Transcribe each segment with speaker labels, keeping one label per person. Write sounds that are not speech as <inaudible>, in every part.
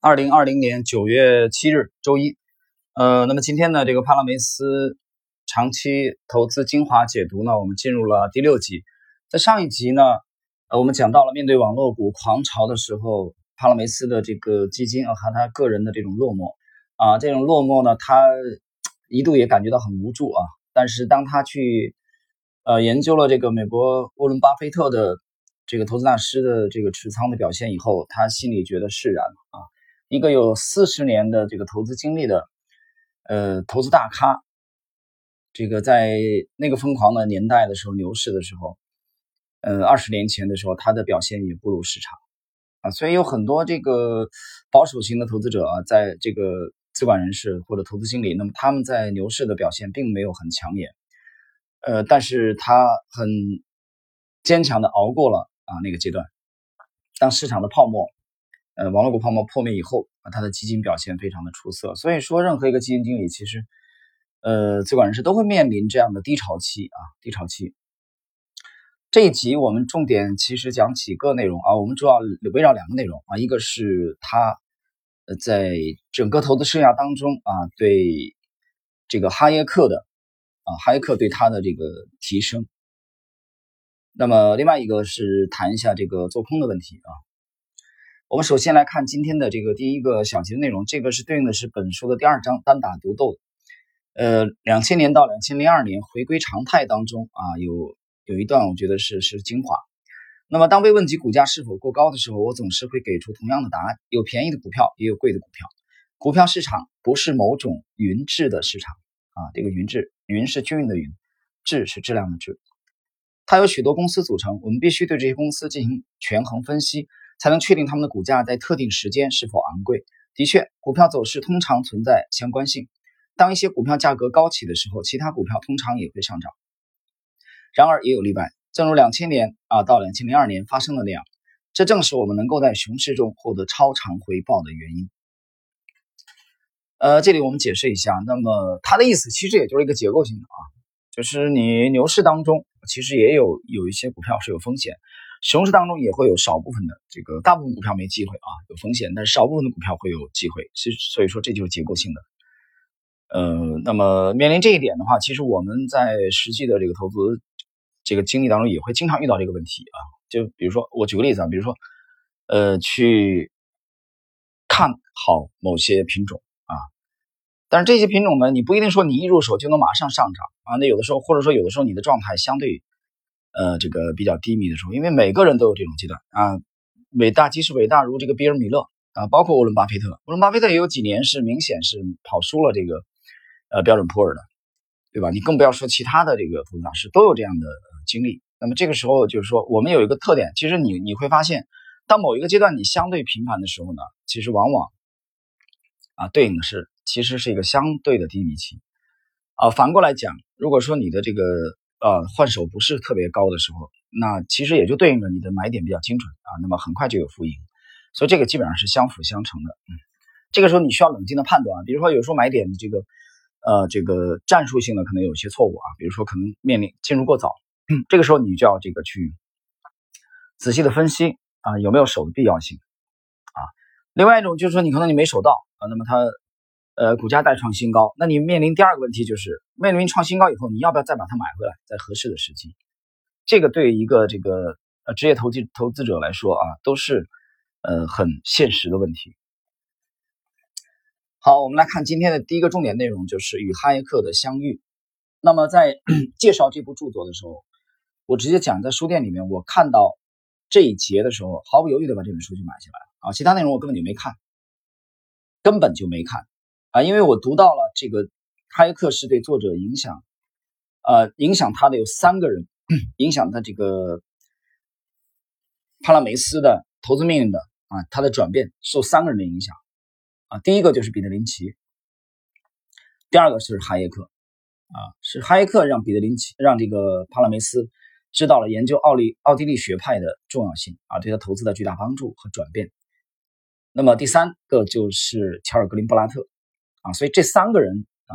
Speaker 1: 二零二零年九月七日，周一。呃，那么今天呢，这个帕拉梅斯长期投资精华解读呢，我们进入了第六集。在上一集呢，呃，我们讲到了面对网络股狂潮的时候，帕拉梅斯的这个基金啊和他个人的这种落寞啊，这种落寞呢，他一度也感觉到很无助啊。但是当他去呃研究了这个美国沃伦巴菲特的这个投资大师的这个持仓的表现以后，他心里觉得释然啊。一个有四十年的这个投资经历的，呃，投资大咖，这个在那个疯狂的年代的时候，牛市的时候，呃，二十年前的时候，他的表现也不如市场。啊，所以有很多这个保守型的投资者啊，在这个资管人士或者投资经理，那么他们在牛市的表现并没有很抢眼，呃，但是他很坚强的熬过了啊那个阶段，当市场的泡沫。呃，网络股泡沫破灭以后啊，它的基金表现非常的出色。所以说，任何一个基金经理，其实，呃，资管人士都会面临这样的低潮期啊，低潮期。这一集我们重点其实讲几个内容啊，我们主要围绕两个内容啊，一个是他呃在整个投资生涯当中啊，对这个哈耶克的啊，哈耶克对他的这个提升。那么另外一个是谈一下这个做空的问题啊。我们首先来看今天的这个第一个小节的内容，这个是对应的是本书的第二章单打独斗。呃，两千年到两千零二年回归常态当中啊，有有一段我觉得是是精华。那么当被问及股价是否过高的时候，我总是会给出同样的答案：有便宜的股票，也有贵的股票。股票市场不是某种匀质的市场啊，这个匀质，匀是均匀的匀，质是质量的质。它有许多公司组成，我们必须对这些公司进行权衡分析。才能确定他们的股价在特定时间是否昂贵。的确，股票走势通常存在相关性。当一些股票价格高起的时候，其他股票通常也会上涨。然而也有例外，正如两千年啊到两千零二年发生的那样，这正是我们能够在熊市中获得超长回报的原因。呃，这里我们解释一下，那么它的意思其实也就是一个结构性的啊，就是你牛市当中其实也有有一些股票是有风险。熊市当中也会有少部分的这个，大部分股票没机会啊，有风险，但是少部分的股票会有机会，其实所以说这就是结构性的。呃，那么面临这一点的话，其实我们在实际的这个投资这个经历当中也会经常遇到这个问题啊。就比如说我举个例子啊，比如说呃去看好某些品种啊，但是这些品种呢，你不一定说你一入手就能马上上涨啊。那有的时候或者说有的时候你的状态相对。呃，这个比较低迷的时候，因为每个人都有这种阶段啊。伟大即使伟大如这个比尔·米勒啊，包括沃伦·巴菲特，沃伦·巴菲特也有几年是明显是跑输了这个呃标准普尔的，对吧？你更不要说其他的这个投资大师都有这样的经历。那么这个时候就是说，我们有一个特点，其实你你会发现，当某一个阶段你相对频繁的时候呢，其实往往啊对应的是其实是一个相对的低迷期啊。反过来讲，如果说你的这个。呃，换手不是特别高的时候，那其实也就对应着你的买点比较精准啊，那么很快就有浮盈，所以这个基本上是相辅相成的。嗯，这个时候你需要冷静的判断啊，比如说有时候买点这个，呃，这个战术性的可能有些错误啊，比如说可能面临进入过早，<clears throat> 这个时候你就要这个去仔细的分析啊，有没有守的必要性啊。另外一种就是说你可能你没守到啊，那么它。呃，股价再创新高，那你面临第二个问题就是，面临创新高以后，你要不要再把它买回来，在合适的时机？这个对于一个这个呃职业投机投资者来说啊，都是呃很现实的问题。好，我们来看今天的第一个重点内容，就是与哈耶克的相遇。那么在 <clears throat> 介绍这部著作的时候，我直接讲在书店里面，我看到这一节的时候，毫不犹豫的把这本书就买下来了啊，其他内容我根本就没看，根本就没看。啊，因为我读到了这个哈耶克是对作者影响，呃，影响他的有三个人，影响他这个帕拉梅斯的投资命运的啊，他的转变受三个人的影响啊。第一个就是彼得林奇，第二个是哈耶克，啊，是哈耶克让彼得林奇让这个帕拉梅斯知道了研究奥利奥地利学派的重要性啊，对他投资的巨大帮助和转变。那么第三个就是乔尔格林布拉特。所以这三个人啊，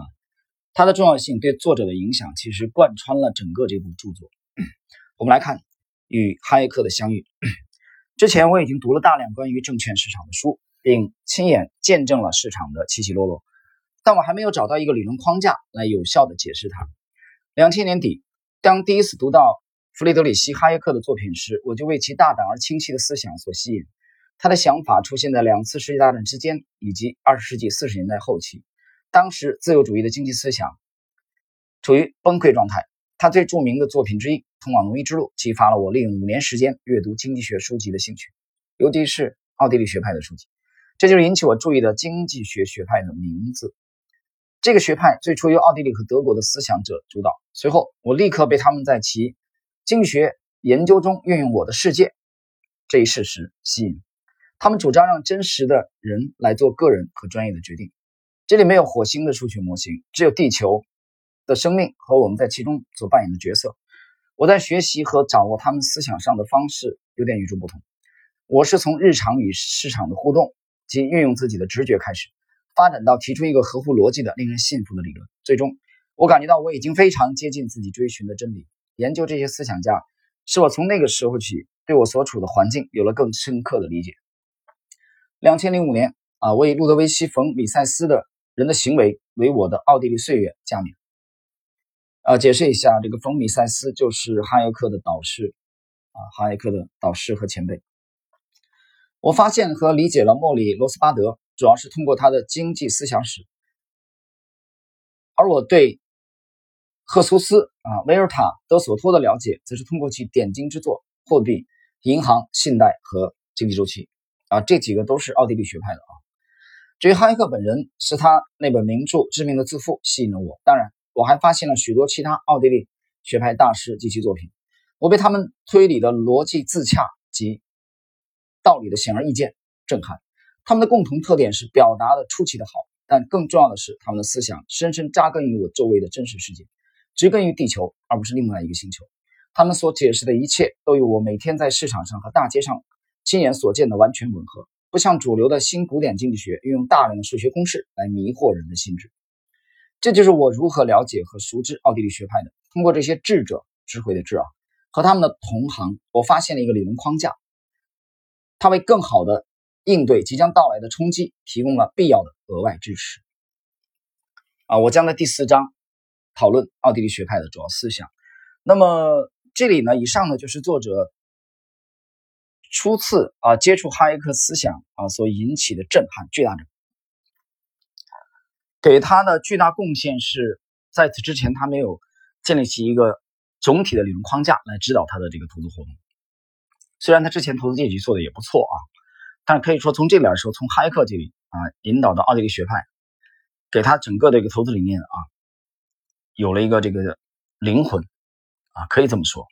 Speaker 1: 他的重要性对作者的影响，其实贯穿了整个这部著作。我们来看与哈耶克的相遇。之前我已经读了大量关于证券市场的书，并亲眼见证了市场的起起落落，但我还没有找到一个理论框架来有效的解释它。两千年底，当第一次读到弗雷德里希·哈耶克的作品时，我就为其大胆而清晰的思想所吸引。他的想法出现在两次世界大战之间，以及二十世纪四十年代后期。当时，自由主义的经济思想处于崩溃状态。他最著名的作品之一《通往奴役之路》激发了我利用五年时间阅读经济学书籍的兴趣，尤其是奥地利学派的书籍。这就是引起我注意的经济学学派的名字。这个学派最初由奥地利和德国的思想者主导，随后我立刻被他们在其经济学研究中运用我的世界这一事实吸引。他们主张让真实的人来做个人和专业的决定。这里没有火星的数学模型，只有地球。的生命和我们在其中所扮演的角色，我在学习和掌握他们思想上的方式有点与众不同。我是从日常与市场的互动及运用自己的直觉开始，发展到提出一个合乎逻辑的、令人信服的理论。最终，我感觉到我已经非常接近自己追寻的真理。研究这些思想家，使我从那个时候起对我所处的环境有了更深刻的理解。两千零五年啊，我以路德维希·冯·米塞斯的人的行为为我的奥地利岁月加冕。啊，解释一下，这个冯米塞斯就是哈耶克的导师，啊，哈耶克的导师和前辈。我发现和理解了莫里罗斯巴德，主要是通过他的经济思想史，而我对赫苏斯啊、维尔塔、德索托的了解，则是通过其点睛之作《货币、银行、信贷和经济周期》啊，这几个都是奥地利学派的啊。至于哈耶克本人，是他那本名著《致命的自负》吸引了我，当然。我还发现了许多其他奥地利学派大师及其作品，我被他们推理的逻辑自洽及道理的显而易见震撼。他们的共同特点是表达的出奇的好，但更重要的是，他们的思想深深扎根于我周围的真实世界，植根于地球，而不是另外一个星球。他们所解释的一切都与我每天在市场上和大街上亲眼所见的完全吻合，不像主流的新古典经济学运用大量的数学公式来迷惑人的心智。这就是我如何了解和熟知奥地利学派的。通过这些智者智慧的智啊，和他们的同行，我发现了一个理论框架，它为更好的应对即将到来的冲击提供了必要的额外支持。啊，我将在第四章讨论奥地利学派的主要思想。那么这里呢，以上呢就是作者初次啊接触哈耶克思想啊所引起的震撼巨大的。给他的巨大贡献是在此之前，他没有建立起一个总体的理论框架来指导他的这个投资活动。虽然他之前投资业绩做的也不错啊，但可以说从这里来说，从哈耶克这里啊引导的奥地利学派，给他整个的一个投资理念啊有了一个这个灵魂啊，可以这么说。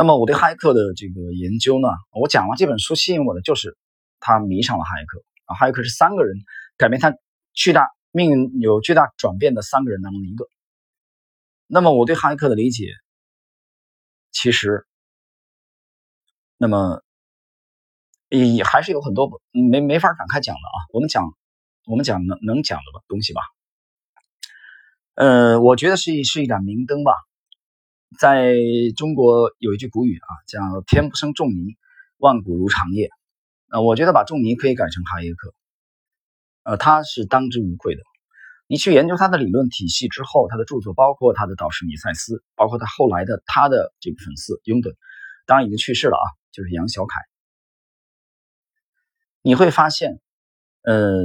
Speaker 1: 那么我对哈耶克的这个研究呢，我讲了这本书吸引我的就是他迷上了哈耶克啊，哈耶克是三个人改变他。巨大命运有巨大转变的三个人当中的一个。那么我对哈耶克的理解，其实，那么也还是有很多没没法展开讲的啊。我们讲，我们讲能能讲的东西吧。呃，我觉得是一是一盏明灯吧。在中国有一句古语啊，叫“天不生仲尼，万古如长夜”。呃，我觉得把仲尼可以改成哈耶克。呃，他是当之无愧的。你去研究他的理论体系之后，他的著作包括他的导师米塞斯，包括他后来的他的这个粉丝拥趸，当然已经去世了啊，就是杨小凯。你会发现，呃，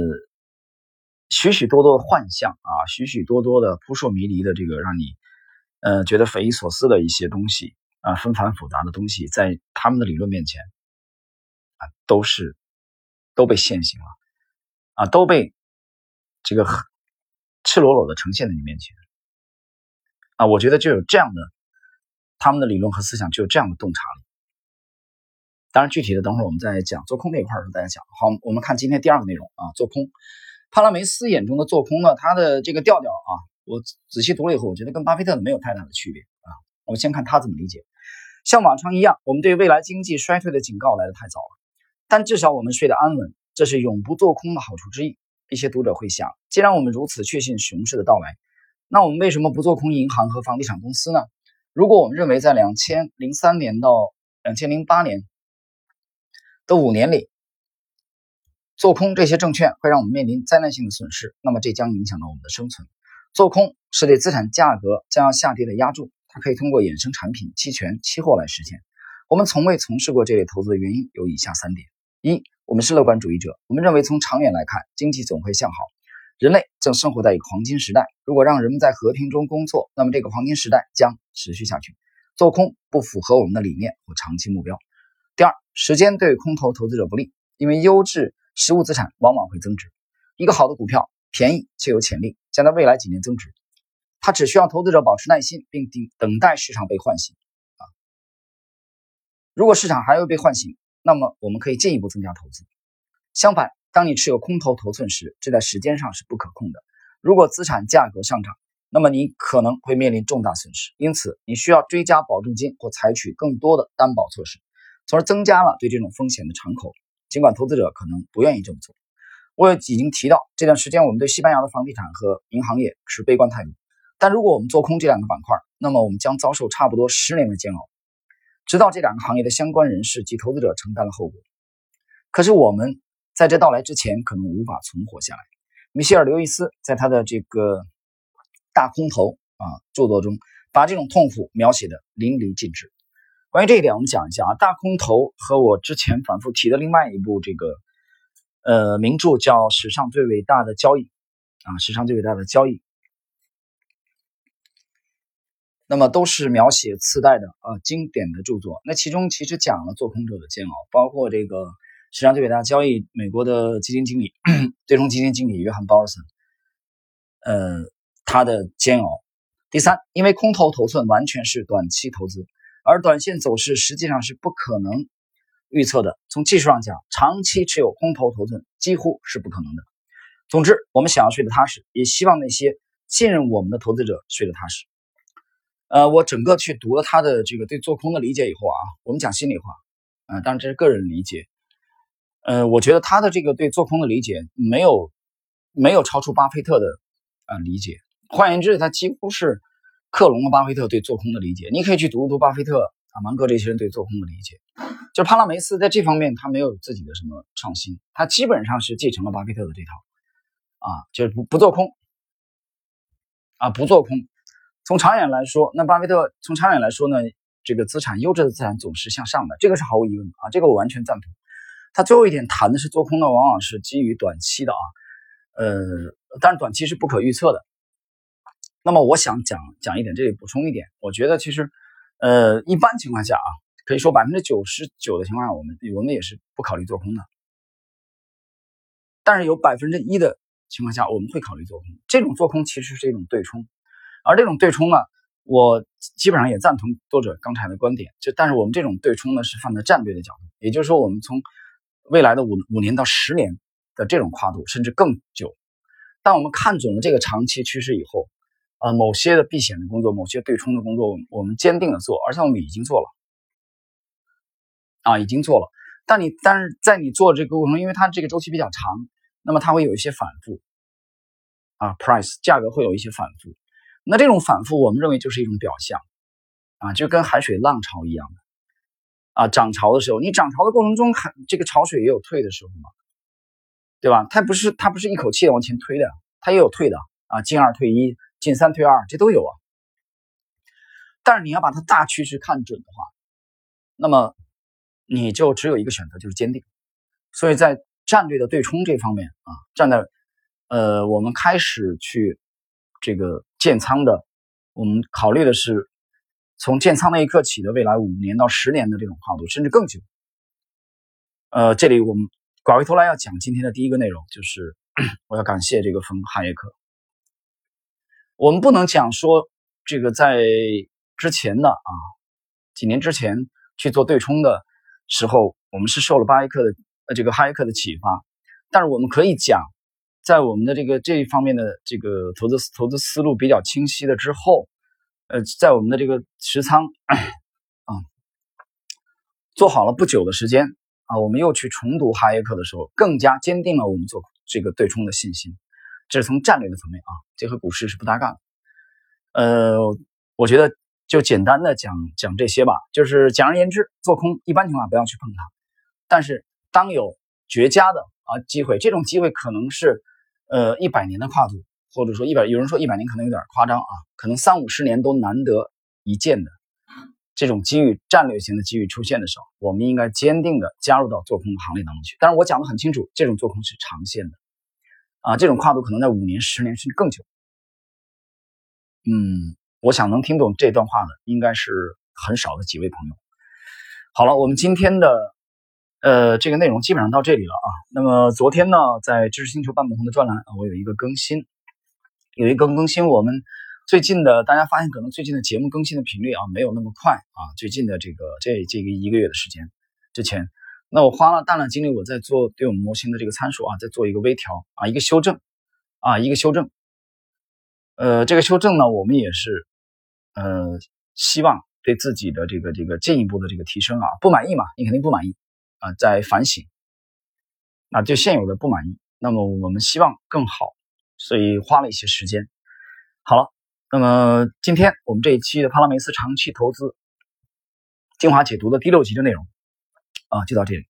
Speaker 1: 许许多多的幻象啊，许许多多的扑朔迷离的这个让你呃觉得匪夷所思的一些东西啊，纷繁复杂的东西，在他们的理论面前啊，都是都被现行了。啊，都被这个赤裸裸的呈现在你面前啊！我觉得就有这样的他们的理论和思想，就有这样的洞察力。当然，具体的等会儿我们再讲做空那一块儿和大家讲。好，我们看今天第二个内容啊，做空。帕拉梅斯眼中的做空呢，他的这个调调啊，我仔细读了以后，我觉得跟巴菲特没有太大的区别啊。我们先看他怎么理解。像往常一样，我们对未来经济衰退的警告来的太早了，但至少我们睡得安稳。这是永不做空的好处之一。一些读者会想，既然我们如此确信熊市的到来，那我们为什么不做空银行和房地产公司呢？如果我们认为在两千零三年到两千零八年的五年里，做空这些证券会让我们面临灾难性的损失，那么这将影响到我们的生存。做空是对资产价格将要下跌的压注，它可以通过衍生产品、期权、期货来实现。我们从未从事过这类投资的原因有以下三点：一，我们是乐观主义者，我们认为从长远来看，经济总会向好。人类正生活在一个黄金时代，如果让人们在和平中工作，那么这个黄金时代将持续下去。做空不符合我们的理念或长期目标。第二，时间对空头投资者不利，因为优质。实物资产往往会增值。一个好的股票便宜且有潜力，将在未来几年增值。它只需要投资者保持耐心，并等等待市场被唤醒。啊，如果市场还未被唤醒，那么我们可以进一步增加投资。相反，当你持有空头头寸时，这在时间上是不可控的。如果资产价格上涨，那么你可能会面临重大损失。因此，你需要追加保证金或采取更多的担保措施，从而增加了对这种风险的敞口。尽管投资者可能不愿意这么做，我已经提到这段时间我们对西班牙的房地产和银行业持悲观态度。但如果我们做空这两个板块，那么我们将遭受差不多十年的煎熬，直到这两个行业的相关人士及投资者承担了后果。可是我们在这到来之前可能无法存活下来。米歇尔·刘易斯在他的这个《大空头》啊著作中，把这种痛苦描写的淋漓尽致。关于这一点，我们讲一下啊，大空头和我之前反复提的另外一部这个呃名著叫《史上最伟大的交易》啊，史上最伟大的交易，那么都是描写次贷的啊经典的著作。那其中其实讲了做空者的煎熬，包括这个史上最伟大的交易，美国的基金经理 <clears throat> 对冲基金经理约翰鲍尔森，呃，他的煎熬。第三，因为空头头寸完全是短期投资。而短线走势实际上是不可能预测的。从技术上讲，长期持有空头头寸几乎是不可能的。总之，我们想要睡得踏实，也希望那些信任我们的投资者睡得踏实。呃，我整个去读了他的这个对做空的理解以后啊，我们讲心里话，啊，当然这是个人理解。呃，我觉得他的这个对做空的理解没有没有超出巴菲特的啊理解。换言之，他几乎是。克隆了巴菲特对做空的理解，你可以去读一读巴菲特啊、芒格这些人对做空的理解。就是帕拉梅斯在这方面他没有自己的什么创新，他基本上是继承了巴菲特的这套，啊，就是不不做空，啊不做空。从长远来说，那巴菲特从长远来说呢，这个资产优质的资产总是向上的，这个是毫无疑问的啊，这个我完全赞同。他最后一点谈的是做空呢，往往是基于短期的啊，呃，但是短期是不可预测的。那么我想讲讲一点，这里补充一点，我觉得其实，呃，一般情况下啊，可以说百分之九十九的情况下，我们我们也是不考虑做空的。但是有百分之一的情况下，我们会考虑做空。这种做空其实是一种对冲，而这种对冲呢，我基本上也赞同作者刚才的观点。就但是我们这种对冲呢，是放在战略的角度，也就是说，我们从未来的五五年到十年的这种跨度，甚至更久。当我们看准了这个长期趋势以后。啊，某些的避险的工作，某些对冲的工作，我们坚定的做，而且我们已经做了，啊，已经做了。但你但是在你做这个过程中，因为它这个周期比较长，那么它会有一些反复，啊，price 价格会有一些反复。那这种反复，我们认为就是一种表象，啊，就跟海水浪潮一样的，啊，涨潮的时候，你涨潮的过程中，海这个潮水也有退的时候嘛，对吧？它不是它不是一口气往前推的，它也有退的，啊，进二退一。进三退二，这都有啊。但是你要把它大趋势看准的话，那么你就只有一个选择，就是坚定。所以在战略的对冲这方面啊，站在呃我们开始去这个建仓的，我们考虑的是从建仓那一刻起的未来五年到十年的这种跨度，甚至更久。呃，这里我们拐回头来要讲今天的第一个内容，就是我要感谢这个冯哈耶克。我们不能讲说这个在之前的啊几年之前去做对冲的时候，我们是受了巴耶克的呃这个哈耶克的启发，但是我们可以讲，在我们的这个这一方面的这个投资投资思路比较清晰的之后，呃，在我们的这个持仓啊做好了不久的时间啊，我们又去重读哈耶克的时候，更加坚定了我们做这个对冲的信心。这是从战略的层面啊，这和股市是不搭嘎的。呃，我觉得就简单的讲讲这些吧。就是简而言之，做空一般情况下不要去碰它。但是当有绝佳的啊机会，这种机会可能是呃一百年的跨度，或者说一百，有人说一百年可能有点夸张啊，可能三五十年都难得一见的这种机遇，战略型的机遇出现的时候，我们应该坚定的加入到做空的行列当中去。但是，我讲的很清楚，这种做空是长线的啊，这种跨度可能在五年、十年甚至更久。嗯，我想能听懂这段话的应该是很少的几位朋友。好了，我们今天的呃这个内容基本上到这里了啊。那么昨天呢，在知识星球半亩红的专栏，我有一个更新，有一个更新。我们最近的大家发现，可能最近的节目更新的频率啊没有那么快啊。最近的这个这这个一个月的时间之前，那我花了大量精力，我在做对我们模型的这个参数啊，在做一个微调啊，一个修正啊，一个修正。呃，这个修正呢，我们也是呃希望。对自己的这个这个进一步的这个提升啊，不满意嘛？你肯定不满意啊，在反省，那就现有的不满意，那么我们希望更好，所以花了一些时间。好了，那么今天我们这一期的帕拉梅斯长期投资精华解读的第六集的内容啊，就到这里。